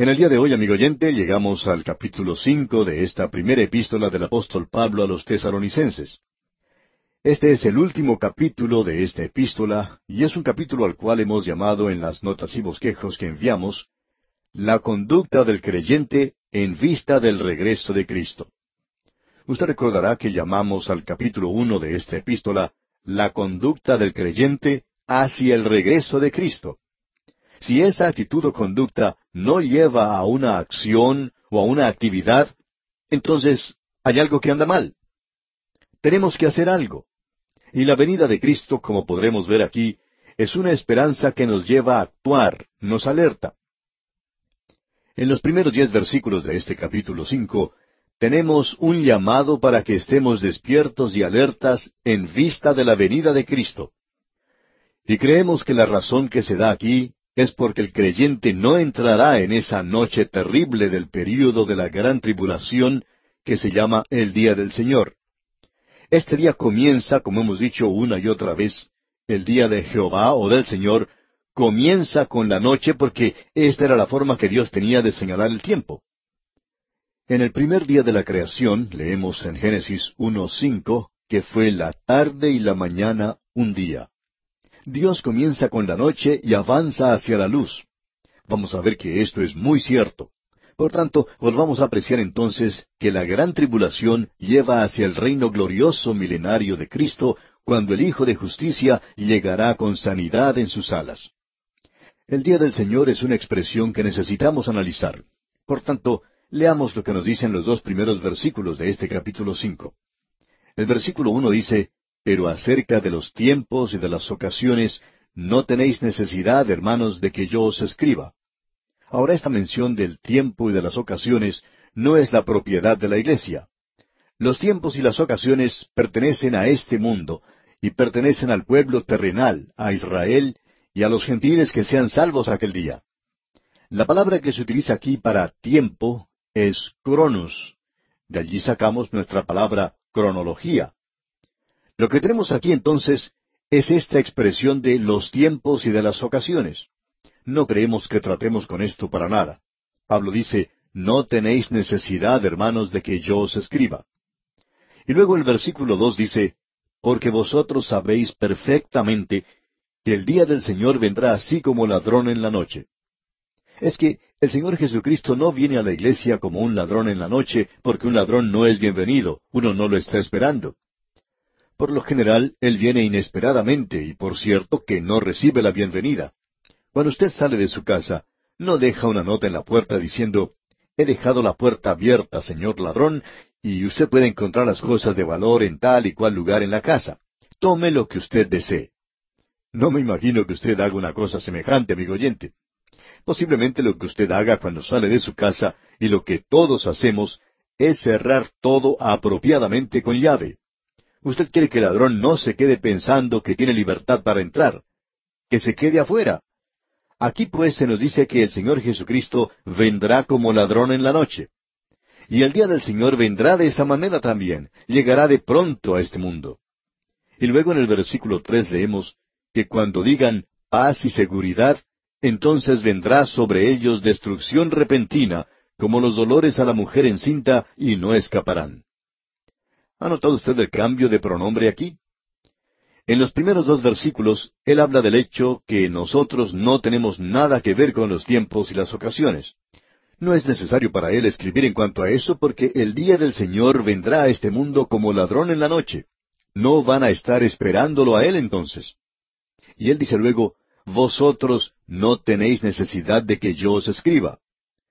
En el día de hoy, amigo oyente, llegamos al capítulo cinco de esta primera epístola del apóstol Pablo a los tesaronicenses. Este es el último capítulo de esta epístola, y es un capítulo al cual hemos llamado en las notas y bosquejos que enviamos, La conducta del creyente en vista del regreso de Cristo. Usted recordará que llamamos al capítulo uno de esta epístola, La conducta del creyente hacia el regreso de Cristo. Si esa actitud o conducta no lleva a una acción o a una actividad, entonces hay algo que anda mal. Tenemos que hacer algo. Y la venida de Cristo, como podremos ver aquí, es una esperanza que nos lleva a actuar, nos alerta. En los primeros diez versículos de este capítulo cinco, tenemos un llamado para que estemos despiertos y alertas en vista de la venida de Cristo. Y creemos que la razón que se da aquí es porque el creyente no entrará en esa noche terrible del período de la gran tribulación que se llama el día del Señor. Este día comienza, como hemos dicho una y otra vez, el día de Jehová o del Señor, comienza con la noche porque esta era la forma que Dios tenía de señalar el tiempo. En el primer día de la creación, leemos en Génesis 1.5, que fue la tarde y la mañana un día. Dios comienza con la noche y avanza hacia la luz. Vamos a ver que esto es muy cierto. Por tanto, volvamos a apreciar entonces que la gran tribulación lleva hacia el reino glorioso milenario de Cristo cuando el Hijo de Justicia llegará con sanidad en sus alas. El día del Señor es una expresión que necesitamos analizar. Por tanto, leamos lo que nos dicen los dos primeros versículos de este capítulo cinco. El versículo uno dice, pero acerca de los tiempos y de las ocasiones, no tenéis necesidad, hermanos, de que yo os escriba. Ahora esta mención del tiempo y de las ocasiones no es la propiedad de la Iglesia. Los tiempos y las ocasiones pertenecen a este mundo y pertenecen al pueblo terrenal, a Israel y a los gentiles que sean salvos aquel día. La palabra que se utiliza aquí para tiempo es cronos. De allí sacamos nuestra palabra cronología. Lo que tenemos aquí entonces es esta expresión de los tiempos y de las ocasiones. No creemos que tratemos con esto para nada. Pablo dice, no tenéis necesidad, hermanos, de que yo os escriba. Y luego el versículo dos dice, porque vosotros sabéis perfectamente que el día del Señor vendrá así como ladrón en la noche. Es que el Señor Jesucristo no viene a la iglesia como un ladrón en la noche, porque un ladrón no es bienvenido, uno no lo está esperando. Por lo general, Él viene inesperadamente y por cierto que no recibe la bienvenida. Cuando usted sale de su casa, no deja una nota en la puerta diciendo, He dejado la puerta abierta, señor ladrón, y usted puede encontrar las cosas de valor en tal y cual lugar en la casa. Tome lo que usted desee. No me imagino que usted haga una cosa semejante, amigo oyente. Posiblemente lo que usted haga cuando sale de su casa, y lo que todos hacemos, es cerrar todo apropiadamente con llave. Usted quiere que el ladrón no se quede pensando que tiene libertad para entrar, que se quede afuera. Aquí pues se nos dice que el Señor Jesucristo vendrá como ladrón en la noche. Y el día del Señor vendrá de esa manera también, llegará de pronto a este mundo. Y luego en el versículo tres leemos que cuando digan paz y seguridad, entonces vendrá sobre ellos destrucción repentina, como los dolores a la mujer encinta, y no escaparán. ¿Ha notado usted el cambio de pronombre aquí? En los primeros dos versículos, él habla del hecho que nosotros no tenemos nada que ver con los tiempos y las ocasiones. No es necesario para él escribir en cuanto a eso porque el día del Señor vendrá a este mundo como ladrón en la noche. No van a estar esperándolo a él entonces. Y él dice luego, vosotros no tenéis necesidad de que yo os escriba.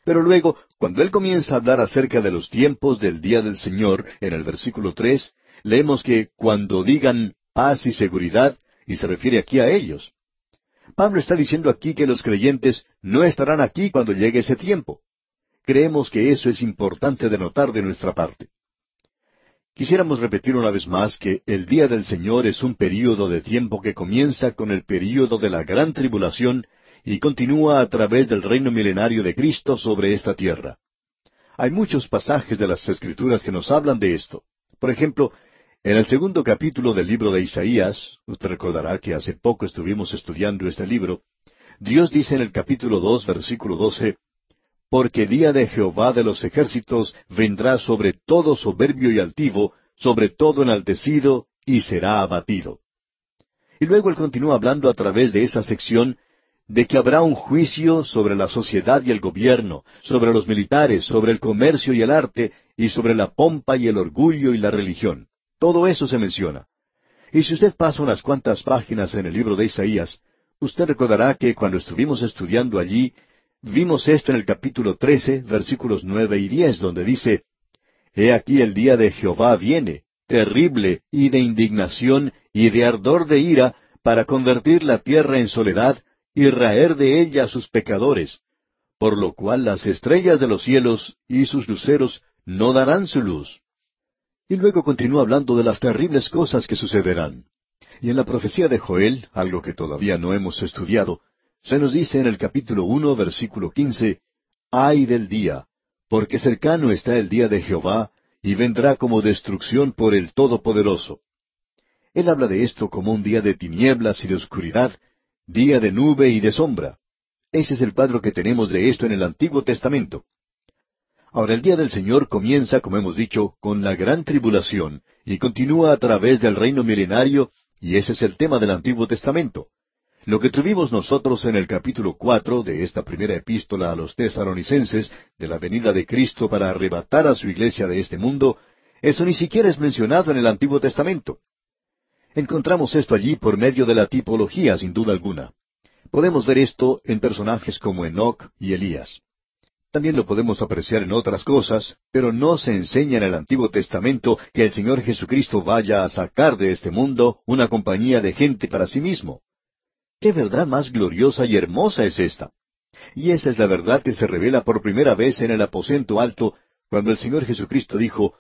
Pero luego, cuando él comienza a hablar acerca de los tiempos del día del Señor, en el versículo tres, leemos que cuando digan paz y seguridad, y se refiere aquí a ellos. Pablo está diciendo aquí que los creyentes no estarán aquí cuando llegue ese tiempo. Creemos que eso es importante de notar de nuestra parte. Quisiéramos repetir una vez más que el día del Señor es un período de tiempo que comienza con el período de la gran tribulación y continúa a través del reino milenario de Cristo sobre esta tierra. Hay muchos pasajes de las Escrituras que nos hablan de esto. Por ejemplo, en el segundo capítulo del libro de Isaías, usted recordará que hace poco estuvimos estudiando este libro, Dios dice en el capítulo dos, versículo doce, porque día de Jehová de los ejércitos vendrá sobre todo soberbio y altivo, sobre todo enaltecido, y será abatido. Y luego él continúa hablando a través de esa sección de que habrá un juicio sobre la sociedad y el gobierno, sobre los militares, sobre el comercio y el arte, y sobre la pompa y el orgullo y la religión. Todo eso se menciona. Y si usted pasa unas cuantas páginas en el libro de Isaías, usted recordará que cuando estuvimos estudiando allí, vimos esto en el capítulo trece, versículos nueve y diez, donde dice, He aquí el día de Jehová viene, terrible y de indignación y de ardor de ira, para convertir la tierra en soledad y raer de ella a sus pecadores, por lo cual las estrellas de los cielos y sus luceros no darán su luz. Y luego continúa hablando de las terribles cosas que sucederán. Y en la profecía de Joel, algo que todavía no hemos estudiado, se nos dice en el capítulo uno, versículo quince, Ay del día, porque cercano está el día de Jehová, y vendrá como destrucción por el Todopoderoso. Él habla de esto como un día de tinieblas y de oscuridad, día de nube y de sombra. Ese es el cuadro que tenemos de esto en el Antiguo Testamento. Ahora el día del Señor comienza, como hemos dicho, con la gran tribulación y continúa a través del reino milenario, y ese es el tema del Antiguo Testamento. Lo que tuvimos nosotros en el capítulo cuatro de esta primera epístola a los tesaronicenses de la venida de Cristo para arrebatar a su iglesia de este mundo, eso ni siquiera es mencionado en el Antiguo Testamento. Encontramos esto allí por medio de la tipología, sin duda alguna. Podemos ver esto en personajes como Enoch y Elías. También lo podemos apreciar en otras cosas, pero no se enseña en el Antiguo Testamento que el Señor Jesucristo vaya a sacar de este mundo una compañía de gente para sí mismo. ¿Qué verdad más gloriosa y hermosa es esta? Y esa es la verdad que se revela por primera vez en el aposento alto, cuando el Señor Jesucristo dijo,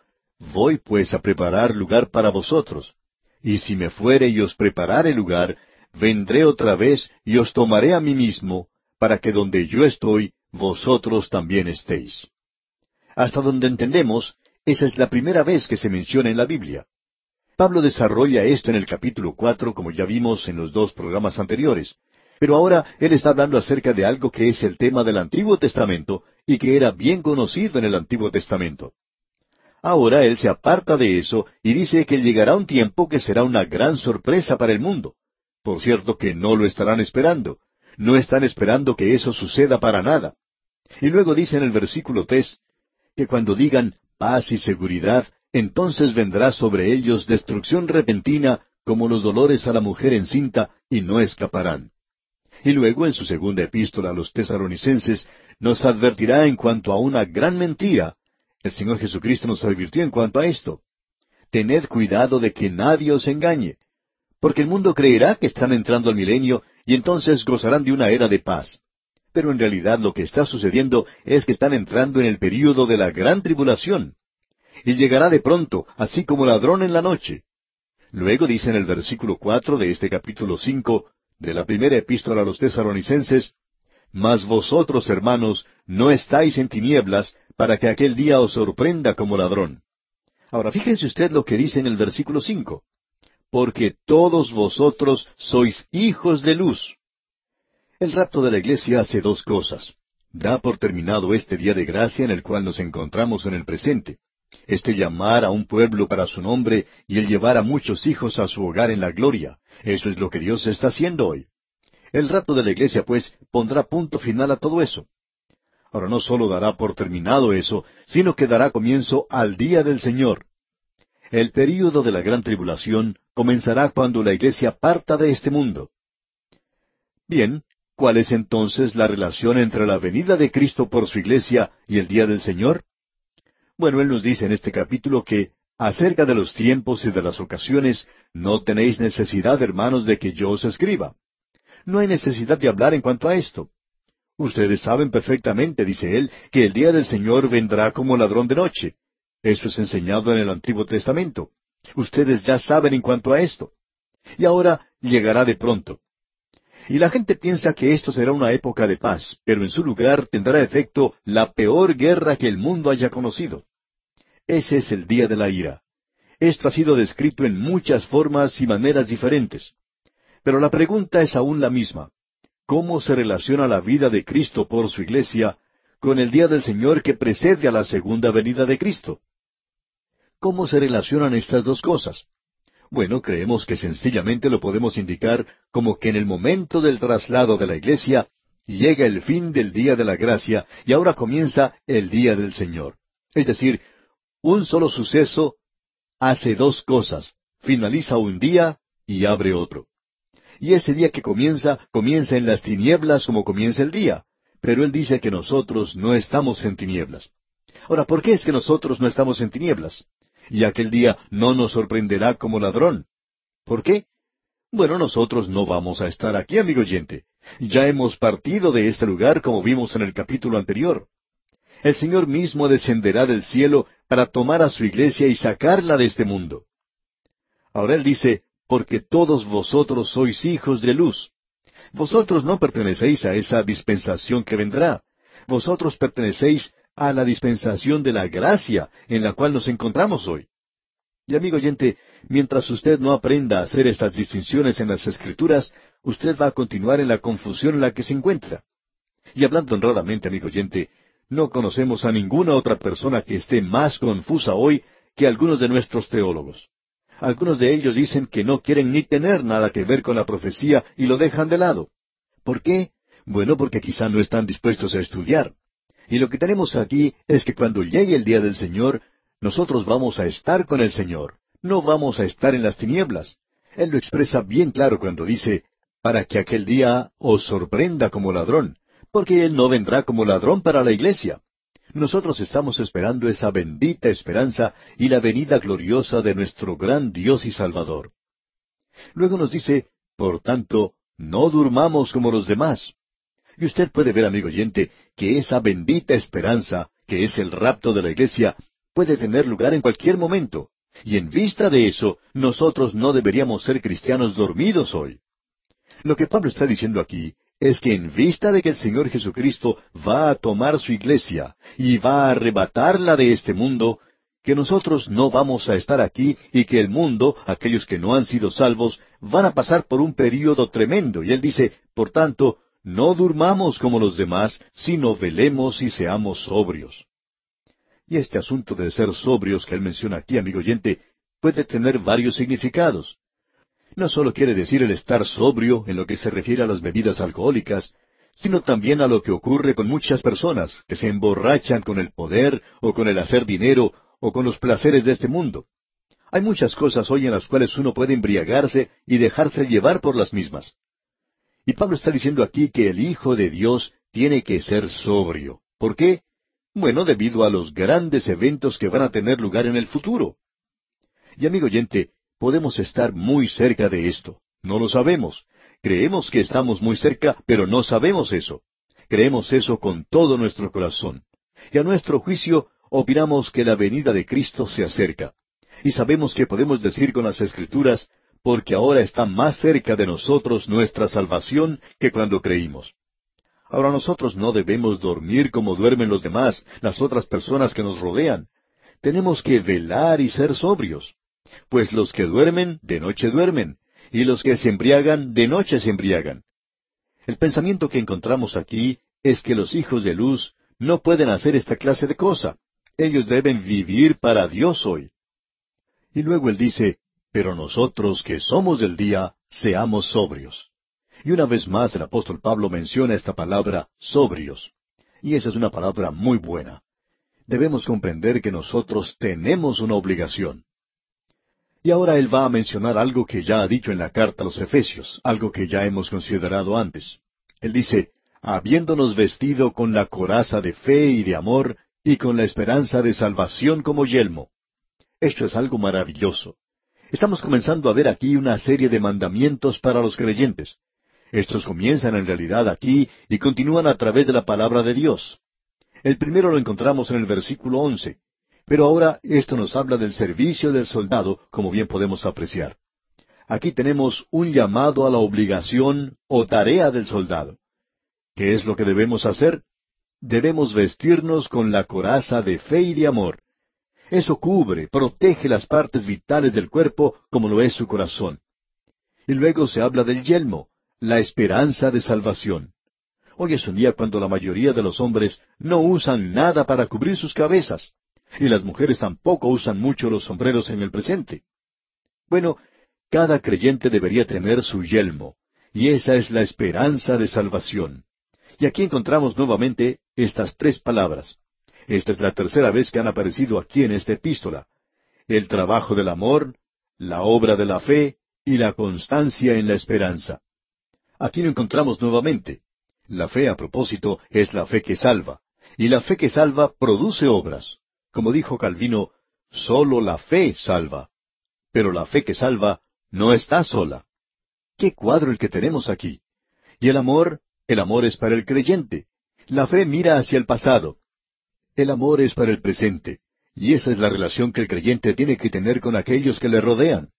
Voy pues a preparar lugar para vosotros. Y si me fuere y os preparare lugar, vendré otra vez y os tomaré a mí mismo, para que donde yo estoy, vosotros también estéis. Hasta donde entendemos, esa es la primera vez que se menciona en la Biblia. Pablo desarrolla esto en el capítulo cuatro, como ya vimos en los dos programas anteriores. Pero ahora él está hablando acerca de algo que es el tema del Antiguo Testamento y que era bien conocido en el Antiguo Testamento. Ahora él se aparta de eso y dice que llegará un tiempo que será una gran sorpresa para el mundo. Por cierto que no lo estarán esperando. No están esperando que eso suceda para nada. Y luego dice en el versículo tres que cuando digan paz y seguridad, entonces vendrá sobre ellos destrucción repentina como los dolores a la mujer encinta y no escaparán. Y luego en su segunda epístola a los tesaronicenses nos advertirá en cuanto a una gran mentira el Señor Jesucristo nos advirtió en cuanto a esto. Tened cuidado de que nadie os engañe, porque el mundo creerá que están entrando al milenio y entonces gozarán de una era de paz. Pero en realidad lo que está sucediendo es que están entrando en el período de la gran tribulación. Y llegará de pronto, así como ladrón en la noche. Luego dice en el versículo cuatro de este capítulo cinco de la primera epístola a los tesaronicenses, Mas vosotros, hermanos, no estáis en tinieblas, para que aquel día os sorprenda como ladrón. Ahora fíjense usted lo que dice en el versículo cinco. Porque todos vosotros sois hijos de luz. El rapto de la iglesia hace dos cosas. Da por terminado este día de gracia en el cual nos encontramos en el presente. Este llamar a un pueblo para su nombre y el llevar a muchos hijos a su hogar en la gloria. Eso es lo que Dios está haciendo hoy. El rapto de la iglesia, pues, pondrá punto final a todo eso. Ahora no solo dará por terminado eso, sino que dará comienzo al día del Señor. El período de la gran tribulación comenzará cuando la iglesia parta de este mundo. Bien, ¿cuál es entonces la relación entre la venida de Cristo por su iglesia y el día del Señor? Bueno, Él nos dice en este capítulo que acerca de los tiempos y de las ocasiones no tenéis necesidad, hermanos, de que yo os escriba. No hay necesidad de hablar en cuanto a esto. Ustedes saben perfectamente, dice él, que el día del Señor vendrá como ladrón de noche. Eso es enseñado en el Antiguo Testamento. Ustedes ya saben en cuanto a esto. Y ahora llegará de pronto. Y la gente piensa que esto será una época de paz, pero en su lugar tendrá efecto la peor guerra que el mundo haya conocido. Ese es el día de la ira. Esto ha sido descrito en muchas formas y maneras diferentes. Pero la pregunta es aún la misma. ¿Cómo se relaciona la vida de Cristo por su iglesia con el día del Señor que precede a la segunda venida de Cristo. ¿Cómo se relacionan estas dos cosas? Bueno, creemos que sencillamente lo podemos indicar como que en el momento del traslado de la iglesia llega el fin del día de la gracia y ahora comienza el día del Señor. Es decir, un solo suceso hace dos cosas, finaliza un día y abre otro. Y ese día que comienza, comienza en las tinieblas como comienza el día. Pero Él dice que nosotros no estamos en tinieblas. Ahora, ¿por qué es que nosotros no estamos en tinieblas? Y aquel día no nos sorprenderá como ladrón. ¿Por qué? Bueno, nosotros no vamos a estar aquí, amigo oyente. Ya hemos partido de este lugar como vimos en el capítulo anterior. El Señor mismo descenderá del cielo para tomar a su iglesia y sacarla de este mundo. Ahora Él dice, porque todos vosotros sois hijos de luz. Vosotros no pertenecéis a esa dispensación que vendrá. Vosotros pertenecéis a la dispensación de la gracia en la cual nos encontramos hoy. Y amigo oyente, mientras usted no aprenda a hacer estas distinciones en las Escrituras, usted va a continuar en la confusión en la que se encuentra. Y hablando honradamente, amigo oyente, no conocemos a ninguna otra persona que esté más confusa hoy que algunos de nuestros teólogos. Algunos de ellos dicen que no quieren ni tener nada que ver con la profecía y lo dejan de lado. ¿Por qué? Bueno, porque quizá no están dispuestos a estudiar. Y lo que tenemos aquí es que cuando llegue el día del Señor, nosotros vamos a estar con el Señor. No vamos a estar en las tinieblas. Él lo expresa bien claro cuando dice, para que aquel día os sorprenda como ladrón, porque Él no vendrá como ladrón para la iglesia. Nosotros estamos esperando esa bendita esperanza y la venida gloriosa de nuestro gran Dios y Salvador. Luego nos dice, por tanto, no durmamos como los demás. Y usted puede ver, amigo oyente, que esa bendita esperanza, que es el rapto de la iglesia, puede tener lugar en cualquier momento. Y en vista de eso, nosotros no deberíamos ser cristianos dormidos hoy. Lo que Pablo está diciendo aquí es que en vista de que el Señor Jesucristo va a tomar su iglesia y va a arrebatarla de este mundo, que nosotros no vamos a estar aquí y que el mundo, aquellos que no han sido salvos, van a pasar por un período tremendo. Y él dice, por tanto, no durmamos como los demás, sino velemos y seamos sobrios. Y este asunto de ser sobrios que él menciona aquí, amigo oyente, puede tener varios significados no solo quiere decir el estar sobrio en lo que se refiere a las bebidas alcohólicas, sino también a lo que ocurre con muchas personas que se emborrachan con el poder o con el hacer dinero o con los placeres de este mundo. Hay muchas cosas hoy en las cuales uno puede embriagarse y dejarse llevar por las mismas. Y Pablo está diciendo aquí que el Hijo de Dios tiene que ser sobrio. ¿Por qué? Bueno, debido a los grandes eventos que van a tener lugar en el futuro. Y amigo oyente, podemos estar muy cerca de esto. No lo sabemos. Creemos que estamos muy cerca, pero no sabemos eso. Creemos eso con todo nuestro corazón. Y a nuestro juicio opinamos que la venida de Cristo se acerca. Y sabemos que podemos decir con las Escrituras, porque ahora está más cerca de nosotros nuestra salvación que cuando creímos. Ahora nosotros no debemos dormir como duermen los demás, las otras personas que nos rodean. Tenemos que velar y ser sobrios. Pues los que duermen, de noche duermen, y los que se embriagan, de noche se embriagan. El pensamiento que encontramos aquí es que los hijos de luz no pueden hacer esta clase de cosa. Ellos deben vivir para Dios hoy. Y luego él dice, pero nosotros que somos del día, seamos sobrios. Y una vez más el apóstol Pablo menciona esta palabra sobrios. Y esa es una palabra muy buena. Debemos comprender que nosotros tenemos una obligación. Y ahora él va a mencionar algo que ya ha dicho en la carta a los Efesios, algo que ya hemos considerado antes. Él dice, habiéndonos vestido con la coraza de fe y de amor, y con la esperanza de salvación como yelmo. Esto es algo maravilloso. Estamos comenzando a ver aquí una serie de mandamientos para los creyentes. Estos comienzan en realidad aquí y continúan a través de la palabra de Dios. El primero lo encontramos en el versículo once. Pero ahora esto nos habla del servicio del soldado, como bien podemos apreciar. Aquí tenemos un llamado a la obligación o tarea del soldado. ¿Qué es lo que debemos hacer? Debemos vestirnos con la coraza de fe y de amor. Eso cubre, protege las partes vitales del cuerpo como lo es su corazón. Y luego se habla del yelmo, la esperanza de salvación. Hoy es un día cuando la mayoría de los hombres no usan nada para cubrir sus cabezas, y las mujeres tampoco usan mucho los sombreros en el presente. Bueno, cada creyente debería tener su yelmo, y esa es la esperanza de salvación. Y aquí encontramos nuevamente estas tres palabras. Esta es la tercera vez que han aparecido aquí en esta epístola. El trabajo del amor, la obra de la fe y la constancia en la esperanza. Aquí lo encontramos nuevamente. La fe, a propósito, es la fe que salva. Y la fe que salva produce obras. Como dijo Calvino, solo la fe salva. Pero la fe que salva no está sola. ¿Qué cuadro el que tenemos aquí? Y el amor, el amor es para el creyente. La fe mira hacia el pasado. El amor es para el presente. Y esa es la relación que el creyente tiene que tener con aquellos que le rodean.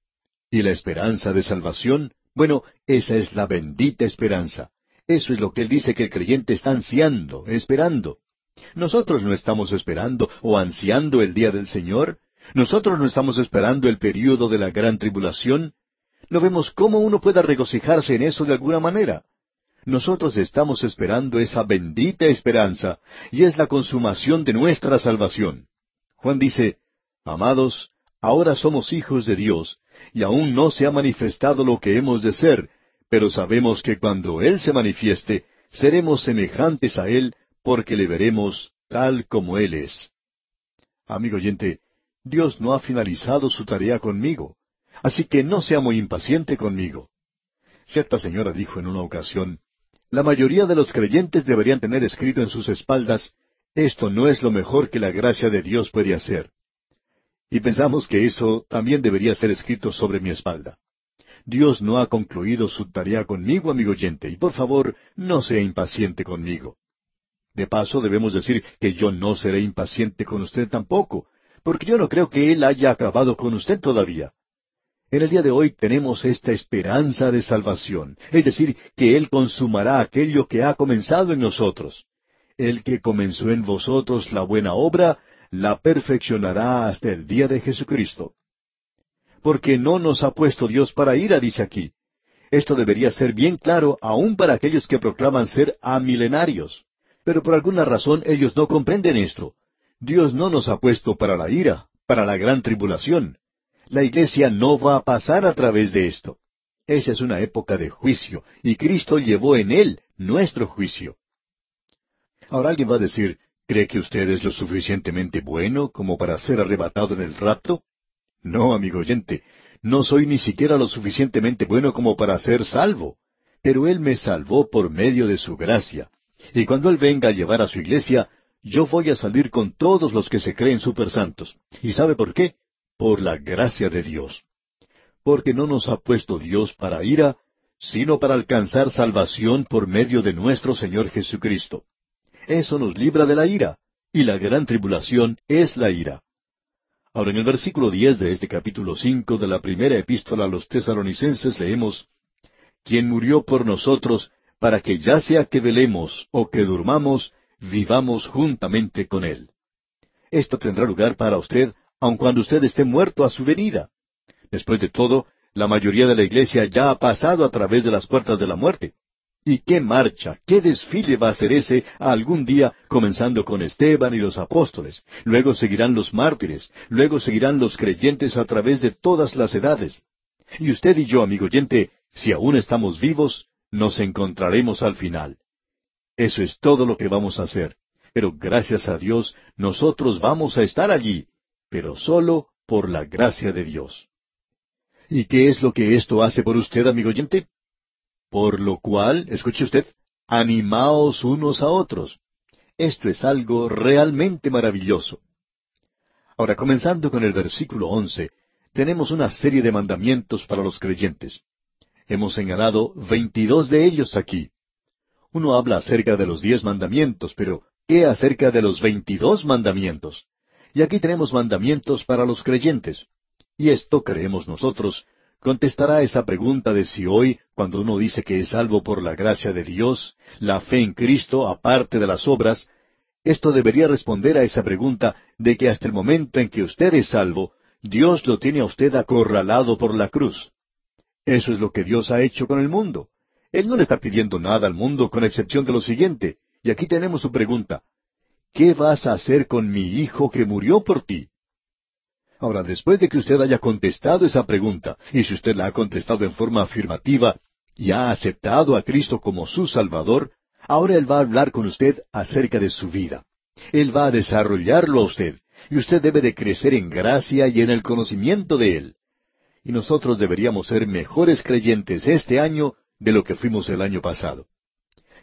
Y la esperanza de salvación, bueno, esa es la bendita esperanza. Eso es lo que él dice que el creyente está ansiando, esperando. Nosotros no estamos esperando o ansiando el día del Señor. Nosotros no estamos esperando el período de la gran tribulación. No vemos cómo uno pueda regocijarse en eso de alguna manera. Nosotros estamos esperando esa bendita esperanza, y es la consumación de nuestra salvación. Juan dice, Amados, ahora somos hijos de Dios, y aún no se ha manifestado lo que hemos de ser, pero sabemos que cuando Él se manifieste, seremos semejantes a Él, porque le veremos tal como Él es. Amigo oyente, Dios no ha finalizado su tarea conmigo, así que no sea muy impaciente conmigo. Cierta señora dijo en una ocasión, la mayoría de los creyentes deberían tener escrito en sus espaldas, esto no es lo mejor que la gracia de Dios puede hacer. Y pensamos que eso también debería ser escrito sobre mi espalda. Dios no ha concluido su tarea conmigo, amigo oyente, y por favor, no sea impaciente conmigo. De paso, debemos decir que yo no seré impaciente con usted tampoco, porque yo no creo que Él haya acabado con usted todavía. En el día de hoy tenemos esta esperanza de salvación, es decir, que Él consumará aquello que ha comenzado en nosotros. El que comenzó en vosotros la buena obra, la perfeccionará hasta el día de Jesucristo. Porque no nos ha puesto Dios para ira, dice aquí. Esto debería ser bien claro aún para aquellos que proclaman ser amilenarios. Pero por alguna razón ellos no comprenden esto. Dios no nos ha puesto para la ira, para la gran tribulación. La iglesia no va a pasar a través de esto. Esa es una época de juicio, y Cristo llevó en él nuestro juicio. Ahora alguien va a decir, ¿Cree que usted es lo suficientemente bueno como para ser arrebatado en el rapto? No, amigo oyente, no soy ni siquiera lo suficientemente bueno como para ser salvo, pero Él me salvó por medio de su gracia. Y cuando Él venga a llevar a su iglesia, yo voy a salir con todos los que se creen supersantos. ¿Y sabe por qué? Por la gracia de Dios. Porque no nos ha puesto Dios para ira, sino para alcanzar salvación por medio de nuestro Señor Jesucristo. Eso nos libra de la ira, y la gran tribulación es la ira. Ahora en el versículo diez de este capítulo cinco de la primera epístola a los tesalonicenses leemos quien murió por nosotros, para que ya sea que velemos o que durmamos, vivamos juntamente con él. Esto tendrá lugar para usted, aun cuando usted esté muerto a su venida. Después de todo, la mayoría de la iglesia ya ha pasado a través de las puertas de la muerte. ¿Y qué marcha, qué desfile va a ser ese algún día, comenzando con Esteban y los apóstoles? Luego seguirán los mártires, luego seguirán los creyentes a través de todas las edades. Y usted y yo, amigo oyente, si aún estamos vivos, nos encontraremos al final. Eso es todo lo que vamos a hacer. Pero gracias a Dios, nosotros vamos a estar allí, pero solo por la gracia de Dios. ¿Y qué es lo que esto hace por usted, amigo oyente? Por lo cual, escuche usted, animaos unos a otros. Esto es algo realmente maravilloso. Ahora, comenzando con el versículo once, tenemos una serie de mandamientos para los creyentes. Hemos señalado veintidós de ellos aquí. Uno habla acerca de los diez mandamientos, pero ¿qué acerca de los veintidós mandamientos? Y aquí tenemos mandamientos para los creyentes. Y esto creemos nosotros contestará esa pregunta de si hoy, cuando uno dice que es salvo por la gracia de Dios, la fe en Cristo, aparte de las obras, esto debería responder a esa pregunta de que hasta el momento en que usted es salvo, Dios lo tiene a usted acorralado por la cruz. Eso es lo que Dios ha hecho con el mundo. Él no le está pidiendo nada al mundo con excepción de lo siguiente. Y aquí tenemos su pregunta. ¿Qué vas a hacer con mi hijo que murió por ti? Ahora, después de que usted haya contestado esa pregunta, y si usted la ha contestado en forma afirmativa y ha aceptado a Cristo como su Salvador, ahora Él va a hablar con usted acerca de su vida. Él va a desarrollarlo a usted, y usted debe de crecer en gracia y en el conocimiento de Él. Y nosotros deberíamos ser mejores creyentes este año de lo que fuimos el año pasado.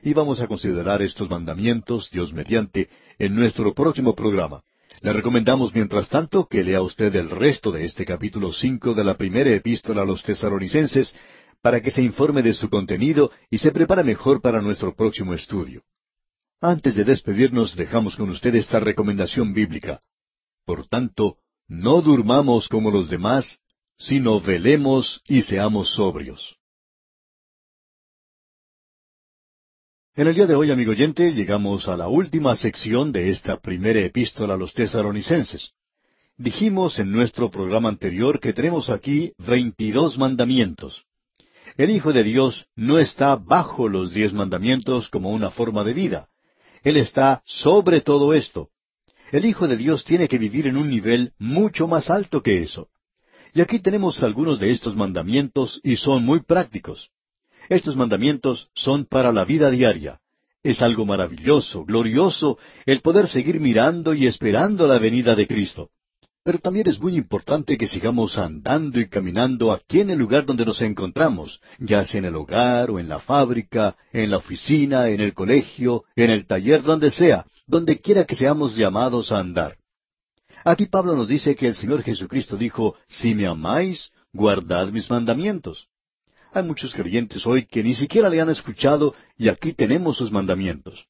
Y vamos a considerar estos mandamientos, Dios mediante, en nuestro próximo programa. Le recomendamos, mientras tanto, que lea usted el resto de este capítulo cinco de la primera epístola a los tesaronicenses, para que se informe de su contenido y se prepare mejor para nuestro próximo estudio. Antes de despedirnos, dejamos con usted esta recomendación bíblica. Por tanto, no durmamos como los demás, sino velemos y seamos sobrios. En el día de hoy, amigo oyente, llegamos a la última sección de esta primera epístola a los tesaronicenses. Dijimos en nuestro programa anterior que tenemos aquí veintidós mandamientos. El Hijo de Dios no está bajo los diez mandamientos como una forma de vida. Él está sobre todo esto. El Hijo de Dios tiene que vivir en un nivel mucho más alto que eso. Y aquí tenemos algunos de estos mandamientos y son muy prácticos. Estos mandamientos son para la vida diaria. Es algo maravilloso, glorioso, el poder seguir mirando y esperando la venida de Cristo. Pero también es muy importante que sigamos andando y caminando aquí en el lugar donde nos encontramos, ya sea en el hogar o en la fábrica, en la oficina, en el colegio, en el taller, donde sea, donde quiera que seamos llamados a andar. Aquí Pablo nos dice que el Señor Jesucristo dijo, Si me amáis, guardad mis mandamientos. Hay muchos creyentes hoy que ni siquiera le han escuchado y aquí tenemos sus mandamientos.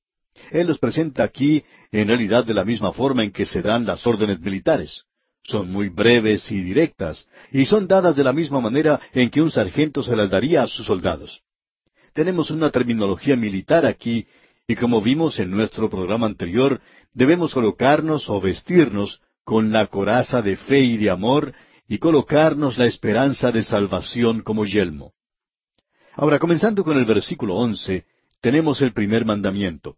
Él los presenta aquí en realidad de la misma forma en que se dan las órdenes militares. Son muy breves y directas, y son dadas de la misma manera en que un sargento se las daría a sus soldados. Tenemos una terminología militar aquí, y como vimos en nuestro programa anterior, debemos colocarnos o vestirnos con la coraza de fe y de amor, y colocarnos la esperanza de salvación como yelmo. Ahora, comenzando con el versículo once, tenemos el primer mandamiento.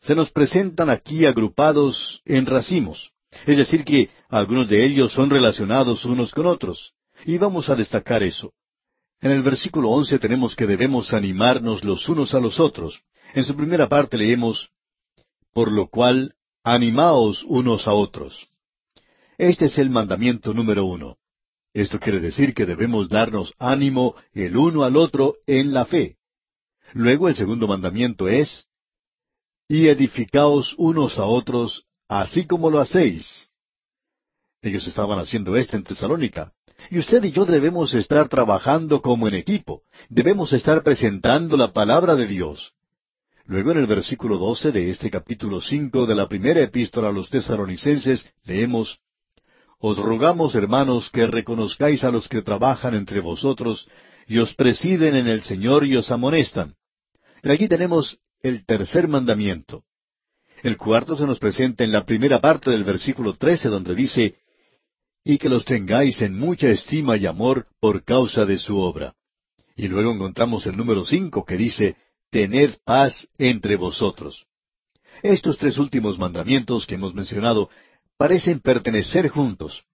Se nos presentan aquí agrupados en racimos, es decir, que algunos de ellos son relacionados unos con otros, y vamos a destacar eso. En el versículo once tenemos que debemos animarnos los unos a los otros. En su primera parte leemos, por lo cual, animaos unos a otros. Este es el mandamiento número uno. Esto quiere decir que debemos darnos ánimo el uno al otro en la fe. Luego el segundo mandamiento es, y edificaos unos a otros, así como lo hacéis. Ellos estaban haciendo esto en Tesalónica. Y usted y yo debemos estar trabajando como en equipo. Debemos estar presentando la palabra de Dios. Luego en el versículo doce de este capítulo cinco de la primera epístola a los tesalonicenses leemos os rogamos, hermanos, que reconozcáis a los que trabajan entre vosotros y os presiden en el Señor y os amonestan. Y aquí tenemos el tercer mandamiento. El cuarto se nos presenta en la primera parte del versículo trece, donde dice, y que los tengáis en mucha estima y amor por causa de su obra. Y luego encontramos el número cinco que dice, tened paz entre vosotros. Estos tres últimos mandamientos que hemos mencionado parecen pertenecer juntos.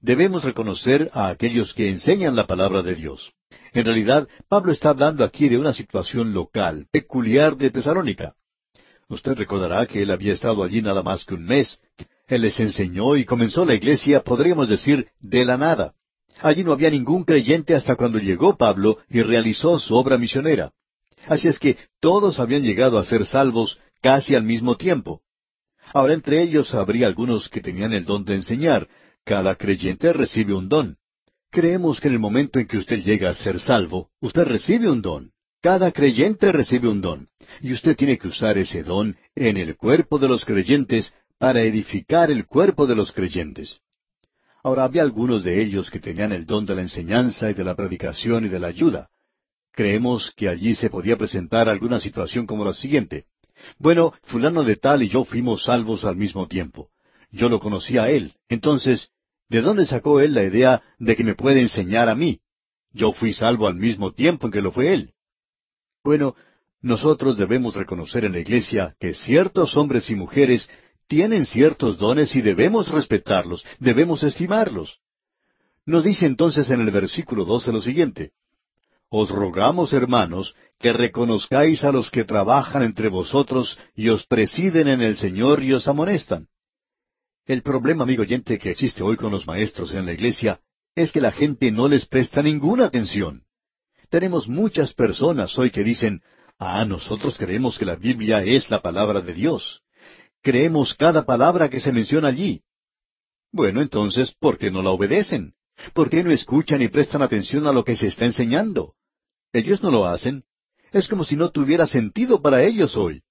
Debemos reconocer a aquellos que enseñan la palabra de Dios. En realidad, Pablo está hablando aquí de una situación local, peculiar de Tesalónica. Usted recordará que él había estado allí nada más que un mes. Él les enseñó y comenzó la iglesia, podríamos decir, de la nada. Allí no había ningún creyente hasta cuando llegó Pablo y realizó su obra misionera. Así es que todos habían llegado a ser salvos casi al mismo tiempo. Ahora entre ellos habría algunos que tenían el don de enseñar. Cada creyente recibe un don. Creemos que en el momento en que usted llega a ser salvo, usted recibe un don. Cada creyente recibe un don. Y usted tiene que usar ese don en el cuerpo de los creyentes para edificar el cuerpo de los creyentes. Ahora había algunos de ellos que tenían el don de la enseñanza y de la predicación y de la ayuda. Creemos que allí se podía presentar alguna situación como la siguiente. Bueno, fulano de tal y yo fuimos salvos al mismo tiempo. Yo lo conocí a él. Entonces, ¿de dónde sacó él la idea de que me puede enseñar a mí? Yo fui salvo al mismo tiempo en que lo fue él. Bueno, nosotros debemos reconocer en la iglesia que ciertos hombres y mujeres tienen ciertos dones y debemos respetarlos, debemos estimarlos. Nos dice entonces en el versículo doce lo siguiente Os rogamos, hermanos, que reconozcáis a los que trabajan entre vosotros y os presiden en el Señor y os amonestan. El problema, amigo oyente, que existe hoy con los maestros en la iglesia es que la gente no les presta ninguna atención. Tenemos muchas personas hoy que dicen, ah, nosotros creemos que la Biblia es la palabra de Dios. Creemos cada palabra que se menciona allí. Bueno, entonces, ¿por qué no la obedecen? ¿Por qué no escuchan y prestan atención a lo que se está enseñando? Ellos no lo hacen. Es como si no tuviera sentido para ellos hoy.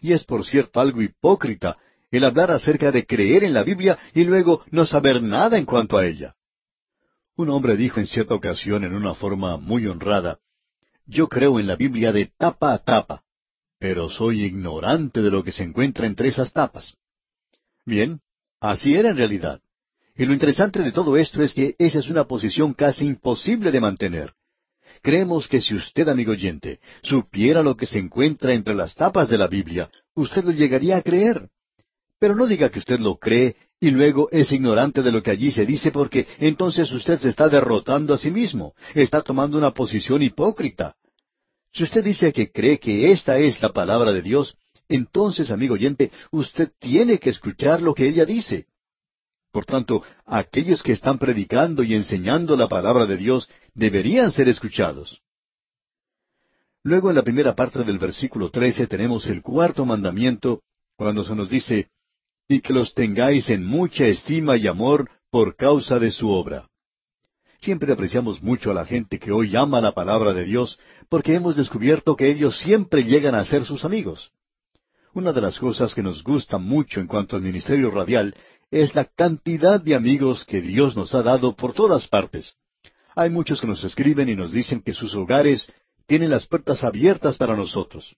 Y es por cierto algo hipócrita el hablar acerca de creer en la Biblia y luego no saber nada en cuanto a ella. Un hombre dijo en cierta ocasión en una forma muy honrada, Yo creo en la Biblia de tapa a tapa, pero soy ignorante de lo que se encuentra entre esas tapas. Bien, así era en realidad. Y lo interesante de todo esto es que esa es una posición casi imposible de mantener. Creemos que si usted, amigo oyente, supiera lo que se encuentra entre las tapas de la Biblia, usted lo llegaría a creer. Pero no diga que usted lo cree y luego es ignorante de lo que allí se dice porque entonces usted se está derrotando a sí mismo, está tomando una posición hipócrita. Si usted dice que cree que esta es la palabra de Dios, entonces, amigo oyente, usted tiene que escuchar lo que ella dice. Por tanto, aquellos que están predicando y enseñando la palabra de Dios deberían ser escuchados. Luego en la primera parte del versículo trece tenemos el cuarto mandamiento, cuando se nos dice, y que los tengáis en mucha estima y amor por causa de su obra. Siempre apreciamos mucho a la gente que hoy ama la palabra de Dios, porque hemos descubierto que ellos siempre llegan a ser sus amigos. Una de las cosas que nos gusta mucho en cuanto al ministerio radial es la cantidad de amigos que Dios nos ha dado por todas partes. Hay muchos que nos escriben y nos dicen que sus hogares tienen las puertas abiertas para nosotros.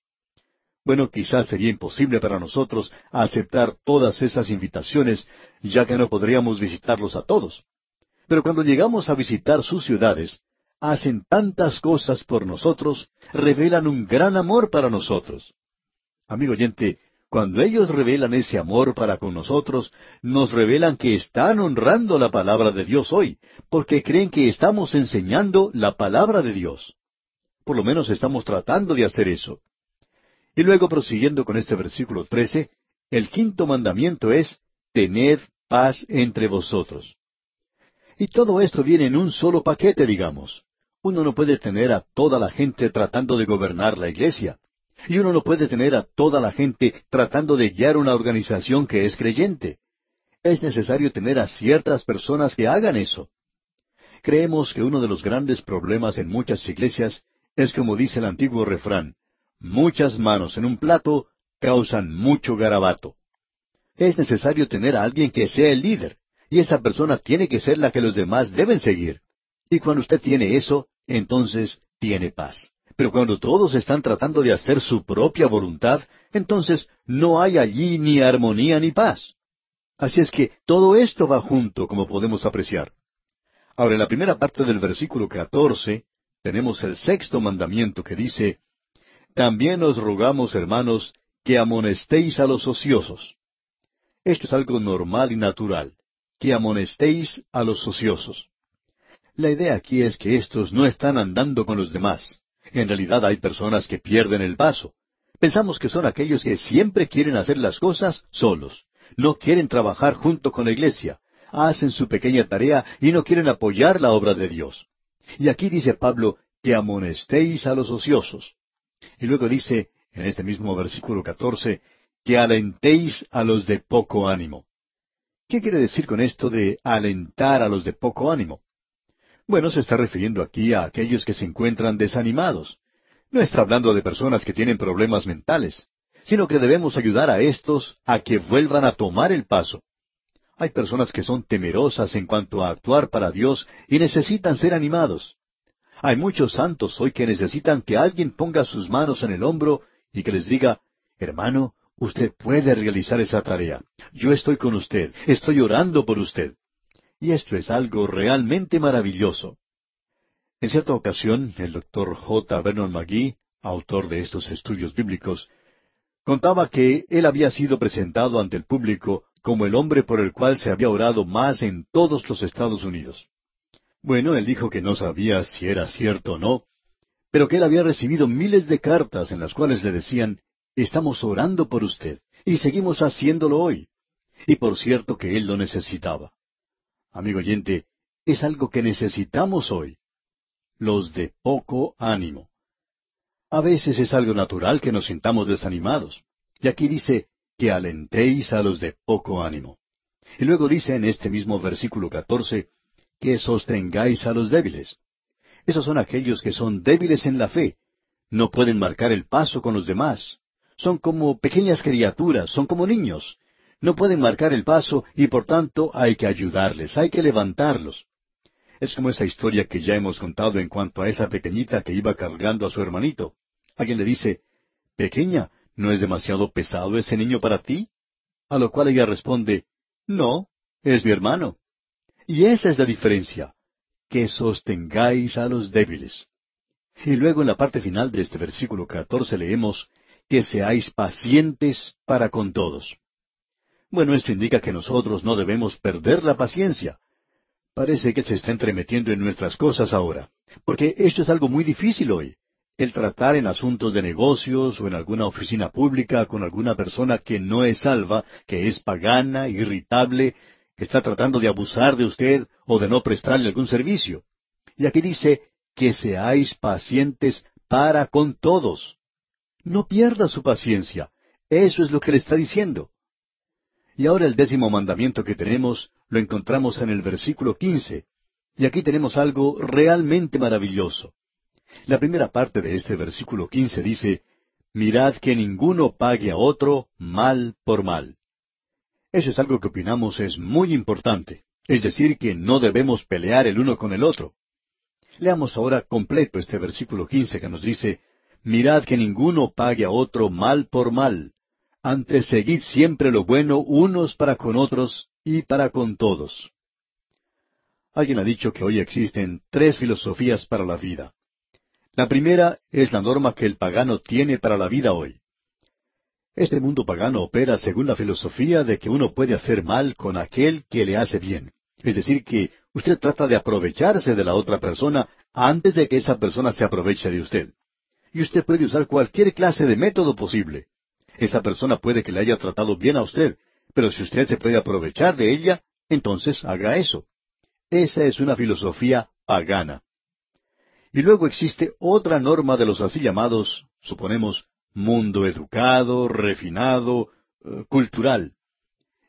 Bueno, quizás sería imposible para nosotros aceptar todas esas invitaciones, ya que no podríamos visitarlos a todos. Pero cuando llegamos a visitar sus ciudades, hacen tantas cosas por nosotros, revelan un gran amor para nosotros. Amigo oyente, cuando ellos revelan ese amor para con nosotros, nos revelan que están honrando la palabra de Dios hoy, porque creen que estamos enseñando la palabra de Dios. Por lo menos estamos tratando de hacer eso. Y luego prosiguiendo con este versículo trece, el quinto mandamiento es, tened paz entre vosotros. Y todo esto viene en un solo paquete, digamos. Uno no puede tener a toda la gente tratando de gobernar la iglesia. Y uno no puede tener a toda la gente tratando de guiar una organización que es creyente. Es necesario tener a ciertas personas que hagan eso. Creemos que uno de los grandes problemas en muchas iglesias es como dice el antiguo refrán, Muchas manos en un plato causan mucho garabato. Es necesario tener a alguien que sea el líder, y esa persona tiene que ser la que los demás deben seguir. Y cuando usted tiene eso, entonces tiene paz. Pero cuando todos están tratando de hacer su propia voluntad, entonces no hay allí ni armonía ni paz. Así es que todo esto va junto, como podemos apreciar. Ahora, en la primera parte del versículo catorce, tenemos el sexto mandamiento que dice, también os rogamos, hermanos, que amonestéis a los ociosos. Esto es algo normal y natural, que amonestéis a los ociosos. La idea aquí es que estos no están andando con los demás. En realidad hay personas que pierden el paso. Pensamos que son aquellos que siempre quieren hacer las cosas solos. No quieren trabajar junto con la iglesia. Hacen su pequeña tarea y no quieren apoyar la obra de Dios. Y aquí dice Pablo que amonestéis a los ociosos. Y luego dice, en este mismo versículo catorce, que alentéis a los de poco ánimo. ¿Qué quiere decir con esto de alentar a los de poco ánimo? Bueno, se está refiriendo aquí a aquellos que se encuentran desanimados. No está hablando de personas que tienen problemas mentales, sino que debemos ayudar a estos a que vuelvan a tomar el paso. Hay personas que son temerosas en cuanto a actuar para Dios y necesitan ser animados. Hay muchos santos hoy que necesitan que alguien ponga sus manos en el hombro y que les diga, hermano, usted puede realizar esa tarea. Yo estoy con usted, estoy orando por usted. Y esto es algo realmente maravilloso. En cierta ocasión, el doctor J. Vernon McGee autor de estos estudios bíblicos, contaba que él había sido presentado ante el público como el hombre por el cual se había orado más en todos los Estados Unidos. Bueno, él dijo que no sabía si era cierto o no, pero que él había recibido miles de cartas en las cuales le decían, estamos orando por usted, y seguimos haciéndolo hoy. Y por cierto que él lo necesitaba. Amigo oyente, es algo que necesitamos hoy. Los de poco ánimo. A veces es algo natural que nos sintamos desanimados. Y aquí dice, que alentéis a los de poco ánimo. Y luego dice en este mismo versículo catorce, que sostengáis a los débiles. Esos son aquellos que son débiles en la fe. No pueden marcar el paso con los demás. Son como pequeñas criaturas, son como niños. No pueden marcar el paso y por tanto hay que ayudarles, hay que levantarlos. Es como esa historia que ya hemos contado en cuanto a esa pequeñita que iba cargando a su hermanito. Alguien le dice, Pequeña, ¿no es demasiado pesado ese niño para ti? A lo cual ella responde, No, es mi hermano. Y esa es la diferencia, que sostengáis a los débiles. Y luego en la parte final de este versículo catorce leemos, que seáis pacientes para con todos. Bueno, esto indica que nosotros no debemos perder la paciencia. Parece que se está entremetiendo en nuestras cosas ahora, porque esto es algo muy difícil hoy. El tratar en asuntos de negocios o en alguna oficina pública con alguna persona que no es salva, que es pagana, irritable, que está tratando de abusar de usted o de no prestarle algún servicio. Y aquí dice que seáis pacientes para con todos. No pierda su paciencia. Eso es lo que le está diciendo. Y ahora el décimo mandamiento que tenemos lo encontramos en el versículo quince. Y aquí tenemos algo realmente maravilloso. La primera parte de este versículo quince dice, Mirad que ninguno pague a otro mal por mal. Eso es algo que opinamos es muy importante, es decir, que no debemos pelear el uno con el otro. Leamos ahora completo este versículo quince que nos dice, Mirad que ninguno pague a otro mal por mal, antes seguid siempre lo bueno unos para con otros y para con todos. Alguien ha dicho que hoy existen tres filosofías para la vida. La primera es la norma que el pagano tiene para la vida hoy. Este mundo pagano opera según la filosofía de que uno puede hacer mal con aquel que le hace bien. Es decir, que usted trata de aprovecharse de la otra persona antes de que esa persona se aproveche de usted. Y usted puede usar cualquier clase de método posible. Esa persona puede que le haya tratado bien a usted, pero si usted se puede aprovechar de ella, entonces haga eso. Esa es una filosofía pagana. Y luego existe otra norma de los así llamados, suponemos, mundo educado, refinado, eh, cultural.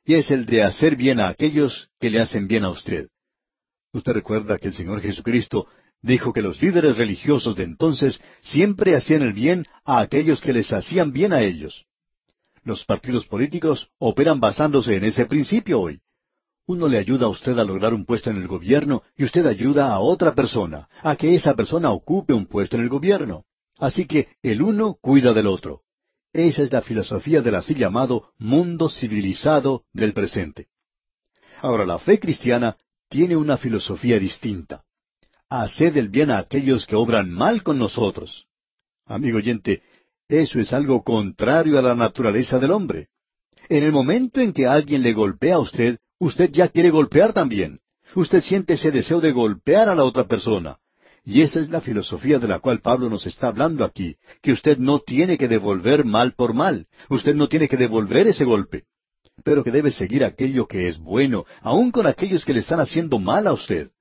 Y es el de hacer bien a aquellos que le hacen bien a usted. Usted recuerda que el Señor Jesucristo dijo que los líderes religiosos de entonces siempre hacían el bien a aquellos que les hacían bien a ellos. Los partidos políticos operan basándose en ese principio hoy. Uno le ayuda a usted a lograr un puesto en el gobierno y usted ayuda a otra persona a que esa persona ocupe un puesto en el gobierno. Así que el uno cuida del otro. Esa es la filosofía del así llamado mundo civilizado del presente. Ahora, la fe cristiana tiene una filosofía distinta. Haced el bien a aquellos que obran mal con nosotros. Amigo oyente, eso es algo contrario a la naturaleza del hombre. En el momento en que alguien le golpea a usted, usted ya quiere golpear también. Usted siente ese deseo de golpear a la otra persona. Y esa es la filosofía de la cual Pablo nos está hablando aquí, que usted no tiene que devolver mal por mal, usted no tiene que devolver ese golpe, pero que debe seguir aquello que es bueno, aun con aquellos que le están haciendo mal a usted.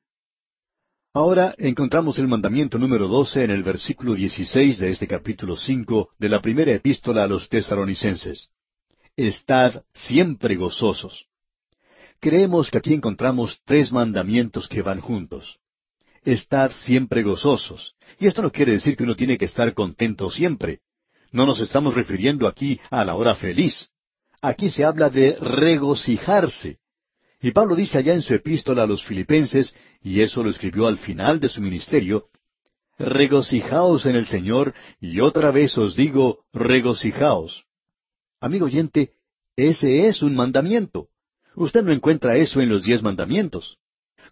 Ahora encontramos el mandamiento número doce en el versículo dieciséis de este capítulo cinco de la primera epístola a los tesaronicenses. Estad siempre gozosos. Creemos que aquí encontramos tres mandamientos que van juntos. Estad siempre gozosos. Y esto no quiere decir que uno tiene que estar contento siempre. No nos estamos refiriendo aquí a la hora feliz. Aquí se habla de regocijarse. Y Pablo dice allá en su epístola a los filipenses, y eso lo escribió al final de su ministerio, regocijaos en el Señor, y otra vez os digo, regocijaos. Amigo oyente, ese es un mandamiento. Usted no encuentra eso en los diez mandamientos.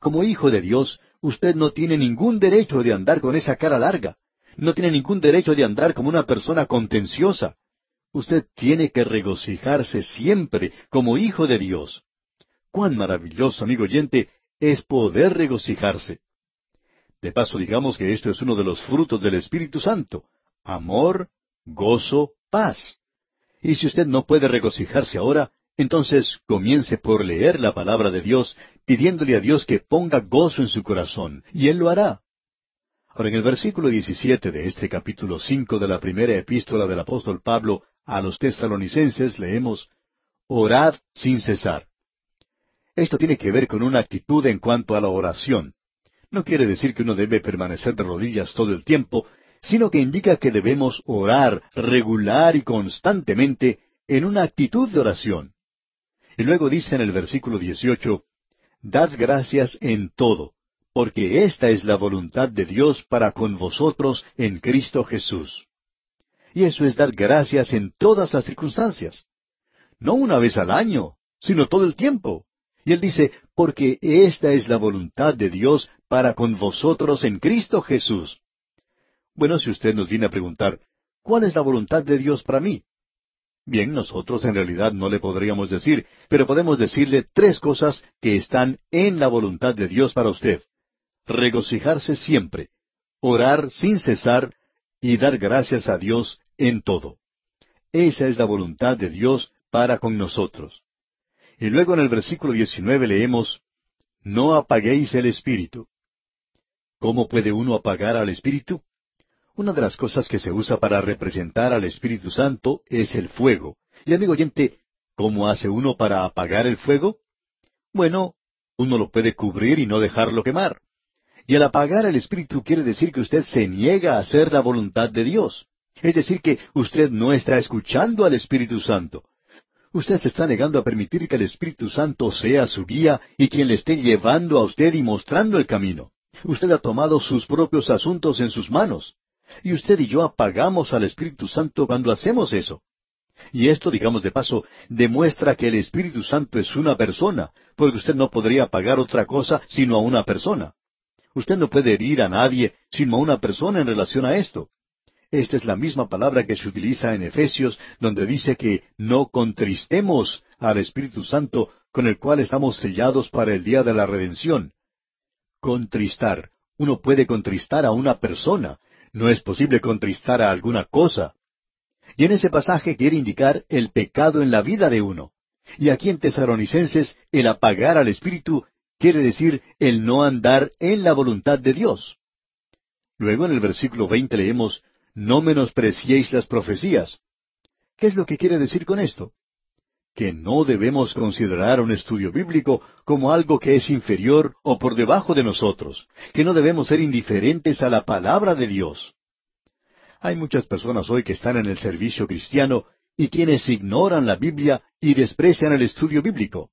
Como hijo de Dios, usted no tiene ningún derecho de andar con esa cara larga. no tiene ningún derecho de andar como una persona contenciosa. Usted tiene que regocijarse siempre como hijo de Dios. Cuán maravilloso, amigo oyente, es poder regocijarse. De paso, digamos que esto es uno de los frutos del Espíritu Santo. Amor, gozo, paz. Y si usted no puede regocijarse ahora, entonces comience por leer la palabra de Dios, pidiéndole a Dios que ponga gozo en su corazón, y Él lo hará. Ahora, en el versículo 17 de este capítulo 5 de la primera epístola del apóstol Pablo a los tesalonicenses leemos, Orad sin cesar. Esto tiene que ver con una actitud en cuanto a la oración. No quiere decir que uno debe permanecer de rodillas todo el tiempo, sino que indica que debemos orar regular y constantemente en una actitud de oración. Y luego dice en el versículo 18, Dad gracias en todo, porque esta es la voluntad de Dios para con vosotros en Cristo Jesús. Y eso es dar gracias en todas las circunstancias. No una vez al año, sino todo el tiempo. Y él dice, porque esta es la voluntad de Dios para con vosotros en Cristo Jesús. Bueno, si usted nos viene a preguntar, ¿cuál es la voluntad de Dios para mí? Bien, nosotros en realidad no le podríamos decir, pero podemos decirle tres cosas que están en la voluntad de Dios para usted regocijarse siempre, orar sin cesar y dar gracias a Dios en todo. Esa es la voluntad de Dios para con nosotros. Y luego en el versículo 19 leemos, No apaguéis el espíritu. ¿Cómo puede uno apagar al espíritu? Una de las cosas que se usa para representar al Espíritu Santo es el fuego. Y amigo oyente, ¿cómo hace uno para apagar el fuego? Bueno, uno lo puede cubrir y no dejarlo quemar. Y al apagar el Espíritu quiere decir que usted se niega a hacer la voluntad de Dios. Es decir, que usted no está escuchando al Espíritu Santo. Usted se está negando a permitir que el Espíritu Santo sea su guía y quien le esté llevando a usted y mostrando el camino. Usted ha tomado sus propios asuntos en sus manos. Y usted y yo apagamos al Espíritu Santo cuando hacemos eso. Y esto, digamos de paso, demuestra que el Espíritu Santo es una persona, porque usted no podría apagar otra cosa sino a una persona. Usted no puede herir a nadie sino a una persona en relación a esto. Esta es la misma palabra que se utiliza en Efesios, donde dice que no contristemos al Espíritu Santo con el cual estamos sellados para el día de la redención. Contristar. Uno puede contristar a una persona. No es posible contristar a alguna cosa. Y en ese pasaje quiere indicar el pecado en la vida de uno. Y aquí en Tesaronicenses, el apagar al Espíritu quiere decir el no andar en la voluntad de Dios. Luego en el versículo veinte leemos, No menospreciéis las profecías. ¿Qué es lo que quiere decir con esto? Que no debemos considerar un estudio bíblico como algo que es inferior o por debajo de nosotros, que no debemos ser indiferentes a la palabra de Dios. Hay muchas personas hoy que están en el servicio cristiano y quienes ignoran la Biblia y desprecian el estudio bíblico.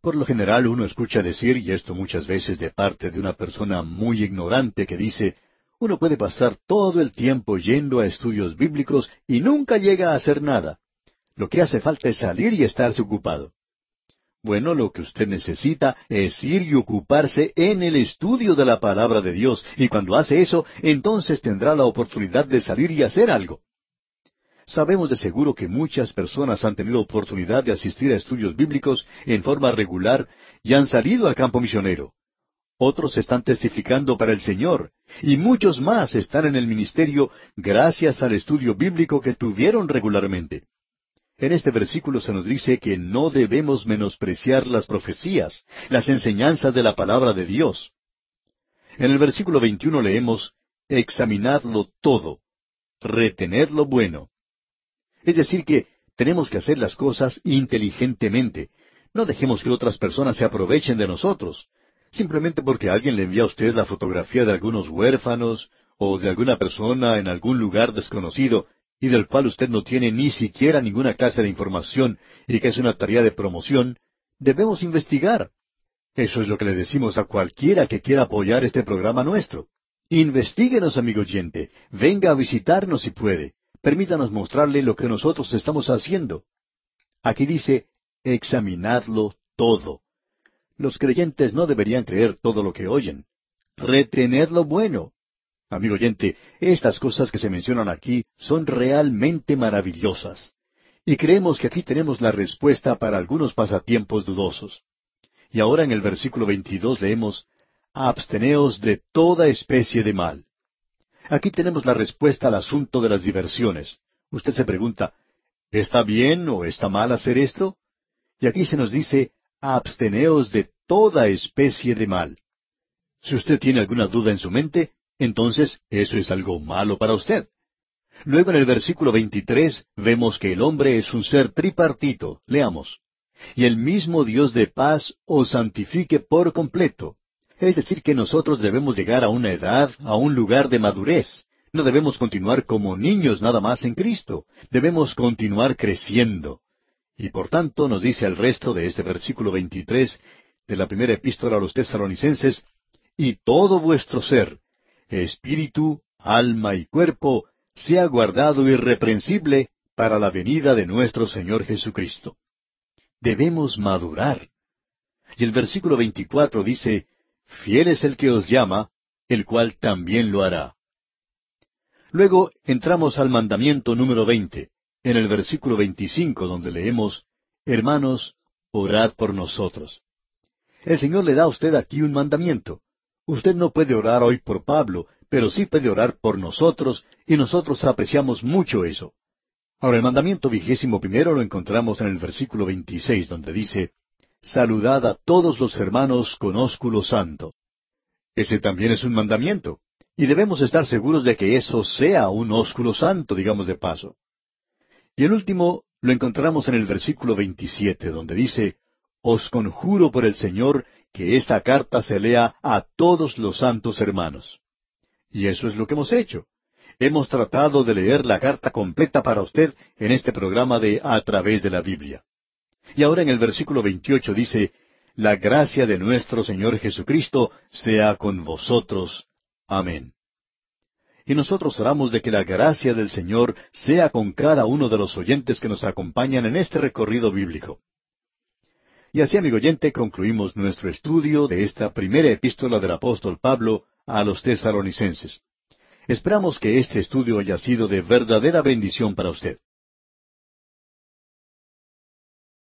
Por lo general uno escucha decir, y esto muchas veces de parte de una persona muy ignorante que dice, uno puede pasar todo el tiempo yendo a estudios bíblicos y nunca llega a hacer nada. Lo que hace falta es salir y estarse ocupado. Bueno, lo que usted necesita es ir y ocuparse en el estudio de la palabra de Dios, y cuando hace eso, entonces tendrá la oportunidad de salir y hacer algo. Sabemos de seguro que muchas personas han tenido oportunidad de asistir a estudios bíblicos en forma regular y han salido al campo misionero. Otros están testificando para el Señor y muchos más están en el ministerio gracias al estudio bíblico que tuvieron regularmente. En este versículo se nos dice que no debemos menospreciar las profecías, las enseñanzas de la palabra de Dios. En el versículo 21 leemos, examinadlo todo, retened lo bueno. Es decir, que tenemos que hacer las cosas inteligentemente. No dejemos que otras personas se aprovechen de nosotros. Simplemente porque alguien le envía a usted la fotografía de algunos huérfanos o de alguna persona en algún lugar desconocido y del cual usted no tiene ni siquiera ninguna clase de información y que es una tarea de promoción, debemos investigar. Eso es lo que le decimos a cualquiera que quiera apoyar este programa nuestro. Investíguenos, amigo oyente. Venga a visitarnos si puede. Permítanos mostrarle lo que nosotros estamos haciendo. Aquí dice, examinadlo todo. Los creyentes no deberían creer todo lo que oyen. Retened lo bueno. Amigo oyente, estas cosas que se mencionan aquí son realmente maravillosas. Y creemos que aquí tenemos la respuesta para algunos pasatiempos dudosos. Y ahora en el versículo 22 leemos, Absteneos de toda especie de mal. Aquí tenemos la respuesta al asunto de las diversiones. Usted se pregunta, ¿está bien o está mal hacer esto? Y aquí se nos dice, absteneos de toda especie de mal. Si usted tiene alguna duda en su mente, entonces eso es algo malo para usted. Luego en el versículo 23 vemos que el hombre es un ser tripartito. Leamos. Y el mismo Dios de paz os santifique por completo. Es decir, que nosotros debemos llegar a una edad, a un lugar de madurez. No debemos continuar como niños nada más en Cristo. Debemos continuar creciendo. Y por tanto nos dice el resto de este versículo 23 de la primera epístola a los tesaronicenses, y todo vuestro ser, espíritu, alma y cuerpo, sea guardado irreprensible para la venida de nuestro Señor Jesucristo. Debemos madurar. Y el versículo 24 dice, Fiel es el que os llama, el cual también lo hará. Luego entramos al mandamiento número 20, en el versículo 25, donde leemos, Hermanos, orad por nosotros. El Señor le da a usted aquí un mandamiento. Usted no puede orar hoy por Pablo, pero sí puede orar por nosotros, y nosotros apreciamos mucho eso. Ahora, el mandamiento vigésimo primero lo encontramos en el versículo 26, donde dice, Saludad a todos los hermanos con ósculo santo. Ese también es un mandamiento, y debemos estar seguros de que eso sea un ósculo santo, digamos de paso. Y el último lo encontramos en el versículo 27, donde dice, Os conjuro por el Señor que esta carta se lea a todos los santos hermanos. Y eso es lo que hemos hecho. Hemos tratado de leer la carta completa para usted en este programa de A través de la Biblia. Y ahora en el versículo 28 dice, La gracia de nuestro Señor Jesucristo sea con vosotros. Amén. Y nosotros oramos de que la gracia del Señor sea con cada uno de los oyentes que nos acompañan en este recorrido bíblico. Y así, amigo oyente, concluimos nuestro estudio de esta primera epístola del apóstol Pablo a los tesaronicenses. Esperamos que este estudio haya sido de verdadera bendición para usted.